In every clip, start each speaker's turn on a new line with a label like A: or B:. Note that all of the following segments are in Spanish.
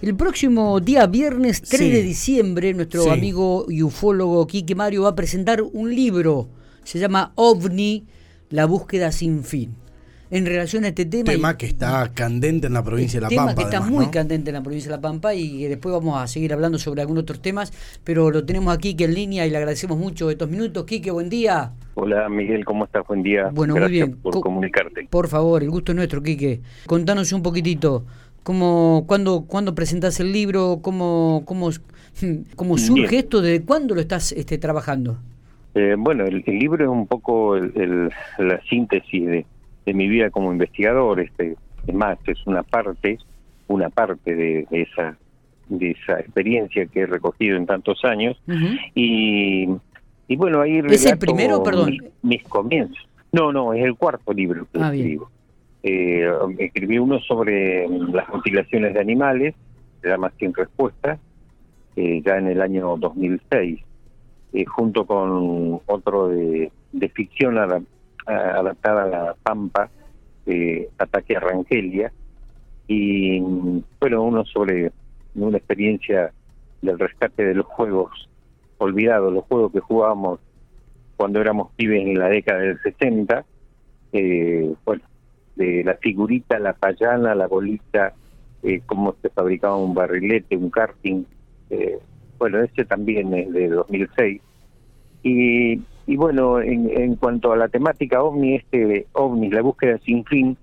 A: El próximo día viernes 3 de diciembre, nuestro amigo y ufólogo Quique Mario va a presentar un libro. Se llama OVNI, la búsqueda sin fin. En relación a este tema.
B: Tema que está candente en la provincia de La
A: tema
B: Pampa.
A: que está muy candente en la provincia de La Pampa y después vamos a seguir hablando sobre algunos otros temas, pero lo tenemos aquí que en línea y le agradecemos mucho estos minutos. Quique, buen día.
C: Hola Miguel, ¿cómo estás? Buen día.
A: Bueno, muy bien.
C: por comunicarte.
A: Por favor, el gusto es nuestro, Quique. Contanos un poquitito. ¿Cómo, cuándo, ¿Cuándo presentás el libro? ¿Cómo, cómo, cómo surge esto? ¿Desde cuándo lo estás este, trabajando?
C: Eh, bueno, el, libro es un poco el, la síntesis de, de, mi vida como investigador. Este, es más, es una parte, una parte de, esa de esa experiencia que he recogido en tantos años. y, y bueno, ahí
A: ¿Es el primero, perdón?
C: Mis, comienzos. No, no, es el cuarto libro que ah, escribo. Eh, escribí uno sobre las mutilaciones de animales, se llama Sin Respuesta, eh, ya en el año 2006, eh, junto con otro de, ficción adaptada a la Pampa, Ataque a Rangelia, y bueno, uno sobre una experiencia del rescate de los juegos olvidados, los juegos que jugábamos cuando éramos pibes en la década del 60, eh, bueno, de la figurita, la payana, la bolita, eh, cómo se fabricaba un barrilete, un karting. Eh, bueno, ese también es de 2006. Y, y bueno, en, en cuanto a la temática OVNI, este OVNI, la búsqueda sin fin,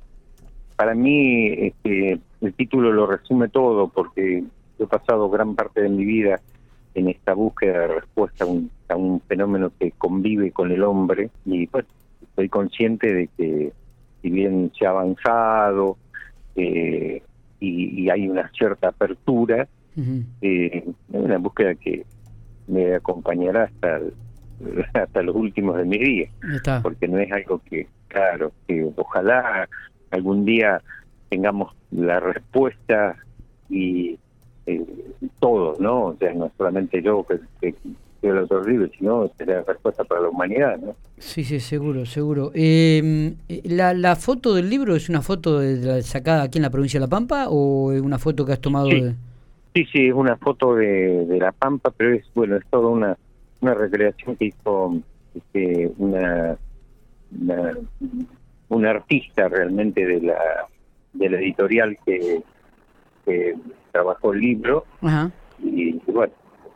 C: para mí este, el título lo resume todo porque he pasado gran parte de mi vida en esta búsqueda de respuesta a un, a un fenómeno que convive con el hombre y pues estoy consciente de que si bien se ha avanzado eh, y, hay una cierta apertura, eh, es una búsqueda que me acompañará hasta hasta los últimos de mi vida, porque no es algo que, claro, que ojalá algún día tengamos la respuesta y eh, todos, ¿no? O sea, no solamente yo que, que el otro libro, sino sería la respuesta para la humanidad, ¿no?
A: Sí, sí, seguro, seguro. Em, la, ¿La foto del libro es una foto de, sacada aquí en la provincia de La Pampa o es una foto que has tomado
C: sí.
A: de...?
C: Sí, sí, es una foto de, de La Pampa, pero es, bueno, es toda una, una recreación que hizo este, una, una, artista realmente de la, de la editorial que, que trabajó el libro.
A: Ajá.
C: Y, bueno,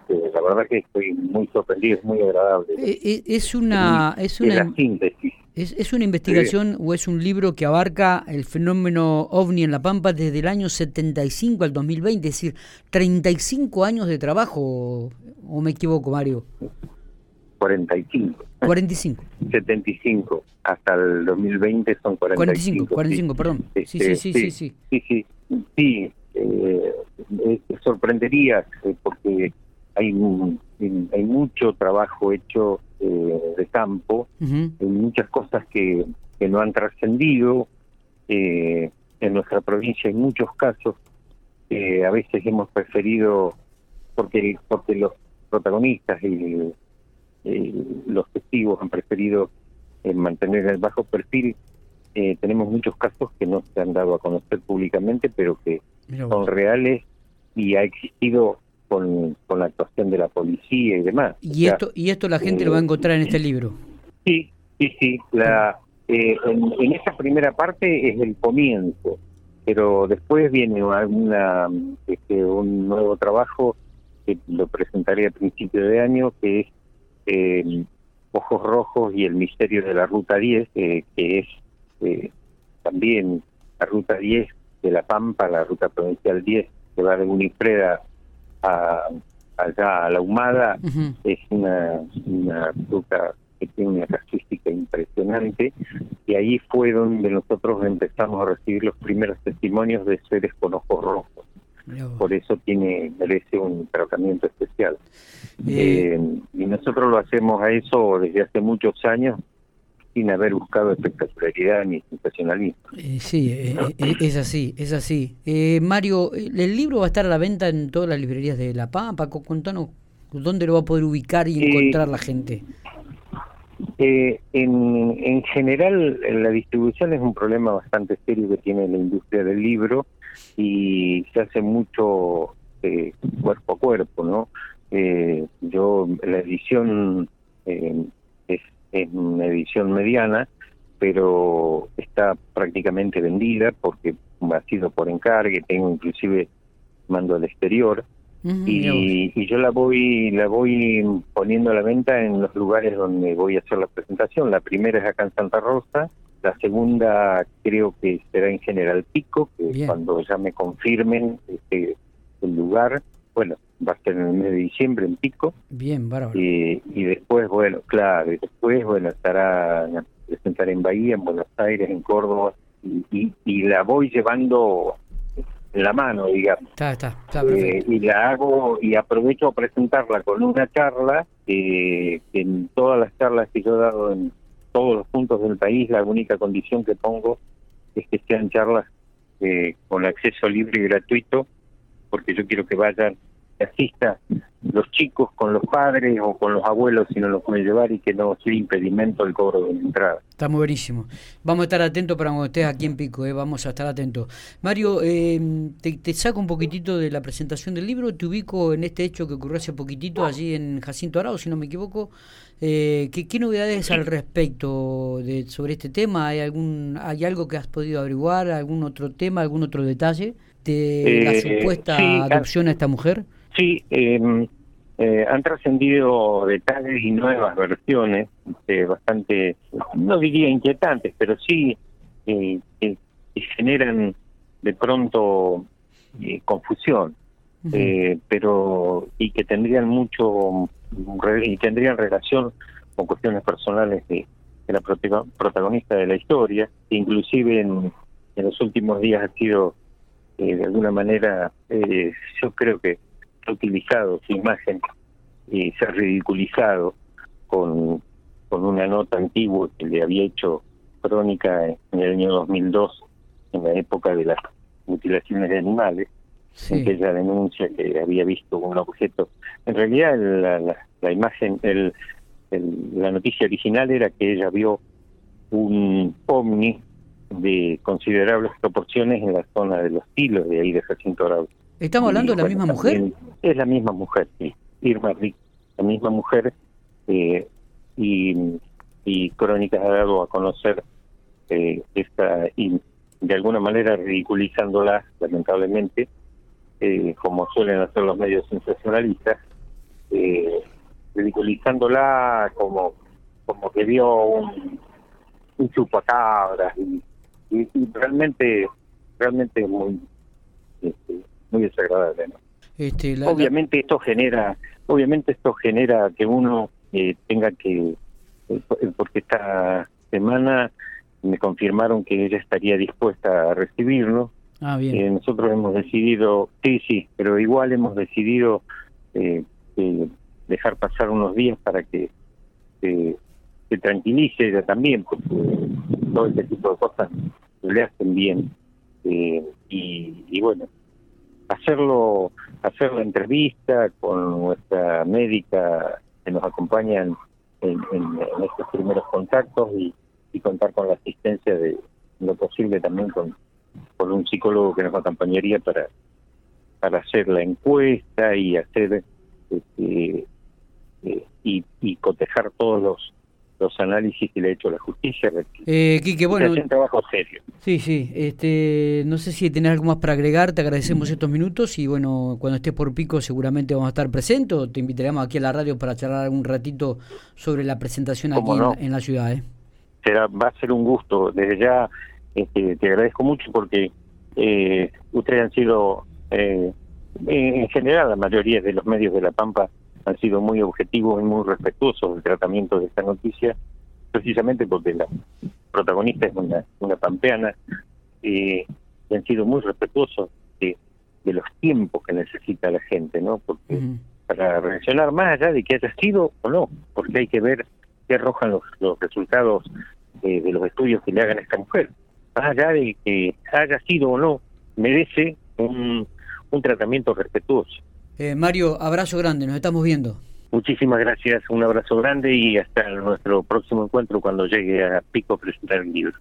C: este, la verdad que estoy muy sorprendido, es muy agradable.
A: Eh, eh, es una... Es una
C: síntesis.
A: ¿Es, una investigación o es un libro que abarca el fenómeno ovni en La Pampa desde el año 75 al 2020? Es decir, 35 años de trabajo, ¿o me equivoco, Mario?
C: 45.
A: 45.
C: 75 hasta el 2020 son 45.
A: 45, 45 perdón. Sí, sí, sí, sí, sí.
C: Sí, sí, sí. Eh, sorprendería porque hay, hay mucho trabajo hecho eh, de campo, hay muchas cosas que, que no han trascendido. Eh, en nuestra provincia hay muchos casos que a veces hemos preferido, porque, porque los protagonistas y, los testigos han preferido eh, mantener el bajo perfil, tenemos muchos casos que no se han dado a conocer públicamente, pero que son reales y ha existido con, con la actuación de la policía y demás.
A: ¿Y, esto, y esto la gente lo va a encontrar en este libro?
C: Sí, sí, sí. La, eh, en, esa primera parte es el comienzo, pero después viene una, este, un nuevo trabajo que lo presentaré a principio de año, que es eh, Ojos Rojos y el Misterio de la Ruta 10, que es eh, también la Ruta 10 de La Pampa, la Ruta Provincial 10, que va de Unifreda a, allá a la Humada, es una, una ruta que tiene una casuística impresionante y ahí fue donde nosotros empezamos a recibir los primeros testimonios de seres con ojos rojos. Por eso tiene merece un tratamiento especial. Eh, eh, y nosotros lo hacemos a eso desde hace muchos años sin haber buscado espectacularidad ni sensacionalismo.
A: Eh, sí, eh, eh, es así, es así. Mario, ¿el libro va a estar a la venta en todas las librerías de La Pampa? Contanos dónde lo va a poder ubicar y encontrar la gente.
C: en, en general, la distribución es un problema bastante serio que tiene la industria del libro. y se hace mucho eh, cuerpo a cuerpo, ¿no? Eh, yo, la edición eh, es, una edición mediana, pero está prácticamente vendida porque ha sido por encargue, tengo inclusive mando al exterior y, y, yo la voy la voy poniendo a la venta en los lugares donde voy a hacer la presentación. La primera es acá en Santa Rosa, la segunda creo que será en General Pico, que cuando ya me confirmen este, el lugar, bueno, va a ser en el mes de diciembre en Pico.
A: Bien, bárbaro.
C: Y, y después, bueno, claro, y después, bueno, estará presentar en Bahía, en Buenos Aires, en Córdoba, y, y la voy llevando en la mano, digamos.
A: Está, está,
C: eh, y la hago y aprovecho a presentarla con una charla que en todas las charlas que yo he dado en todos los puntos del país, la única condición que pongo es que sean charlas eh, con acceso libre y gratuito, porque yo quiero que vayan asista los chicos con los padres o con los abuelos si no los pueden llevar y que no sea impedimento el cobro de la entrada.
A: Está muy buenísimo. Vamos a estar atentos para cuando estés aquí en Pico, eh, vamos a estar atentos. Mario, eh, te, saco un poquitito de la presentación del libro, te ubico en este hecho que ocurrió hace poquitito allí en Jacinto Arao, si no me equivoco. Eh, ¿qué, novedades al respecto de, sobre este tema? ¿Hay, algún, ¿Hay algo que has podido averiguar? ¿Algún otro tema, algún otro detalle de la supuesta adopción a esta mujer?
C: Sí, em, eh, han trascendido detalles y nuevas versiones, eh, bastante, no diría inquietantes, pero sí eh, que, generan de pronto eh, confusión, pero y que tendrían mucho y tendrían relación con cuestiones personales de, la protagonista de la historia, inclusive en, en los últimos días ha sido de alguna manera, yo creo que utilizado su imagen y se ha ridiculizado con, con una nota antigua que le había hecho Crónica en el año 2002, en la época de las mutilaciones de animales, en que ella denuncia que había visto un objeto. En realidad, la, la, imagen, el, la noticia original era que ella vio un ovni de considerables proporciones en la zona de los tilos de ahí de Jacinto Arau.
A: ¿Estamos hablando de la misma mujer?
C: Es la misma mujer, sí. Irma Rick, la misma mujer. Eh, y, y Crónicas ha dado a conocer eh, esta, y de alguna manera ridiculizándola, lamentablemente, eh, como suelen hacer los medios sensacionalistas, eh, ridiculizándola como como que vio un, un chupacabras y, y, y realmente realmente muy este, muy desagradable. ¿no? Este, obviamente esto genera, obviamente esto genera que uno eh, tenga que, eh, porque esta semana me confirmaron que ella estaría dispuesta a recibirnos.
A: Ah, bien. Eh,
C: nosotros hemos decidido, sí, sí, pero igual hemos decidido dejar pasar unos días para que se tranquilice ella también, porque todo este tipo de cosas le hacen bien. y, bueno, hacerlo, hacer la entrevista con nuestra médica que nos acompaña en, estos primeros contactos y, contar con la asistencia de lo posible también con, con un psicólogo que nos acompañaría para para hacer la encuesta y hacer este, eh, y, y cotejar todos los los análisis que le ha hecho la justicia.
A: Eh, Quique, bueno,
C: es un trabajo serio.
A: Sí, sí. Este, no sé si tenés algo más para agregar, te agradecemos estos minutos y bueno, cuando estés por Pico seguramente vamos a estar presentes o te invitaremos aquí a la radio para charlar un ratito sobre la presentación aquí en, la ciudad. ¿eh?
C: Será, va a ser un gusto. Desde ya este, te agradezco mucho porque eh, ustedes han sido, eh, en general la mayoría de los medios de La Pampa, han sido muy objetivos y muy respetuosos del tratamiento de esta noticia, precisamente porque la protagonista es una, una pampeana y han sido muy respetuosos de, los tiempos que necesita la gente, ¿no? Porque para reaccionar más allá de que haya sido o no, porque hay que ver qué arrojan los, los resultados de, de los estudios que le hagan a esta mujer. Más allá de que haya sido o no, merece un, un tratamiento respetuoso.
A: Eh, Mario, abrazo grande, nos estamos viendo.
C: Muchísimas gracias, un abrazo grande y hasta nuestro próximo encuentro cuando llegue a Pico a presentar el libro.